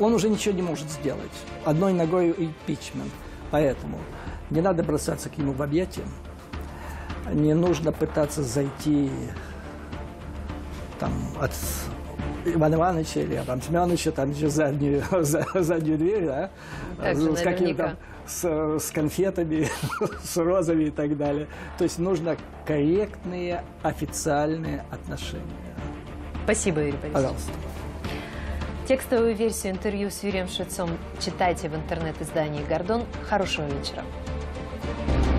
он уже ничего не может сделать. Одной ногой импичмент. Поэтому не надо бросаться к нему в объятия. Не нужно пытаться зайти там, от Ивана Ивановича или там, Семеновича, там еще заднюю, [LAUGHS] за- заднюю дверь, да? Так с каким-то наверняка. с, с конфетами, [LAUGHS] с розами и так далее. То есть нужно корректные официальные отношения. Спасибо, Юрий Борисович. Пожалуйста. Текстовую версию интервью с Юрием Швецом читайте в интернет-издании «Гордон». Хорошего вечера. Thank you.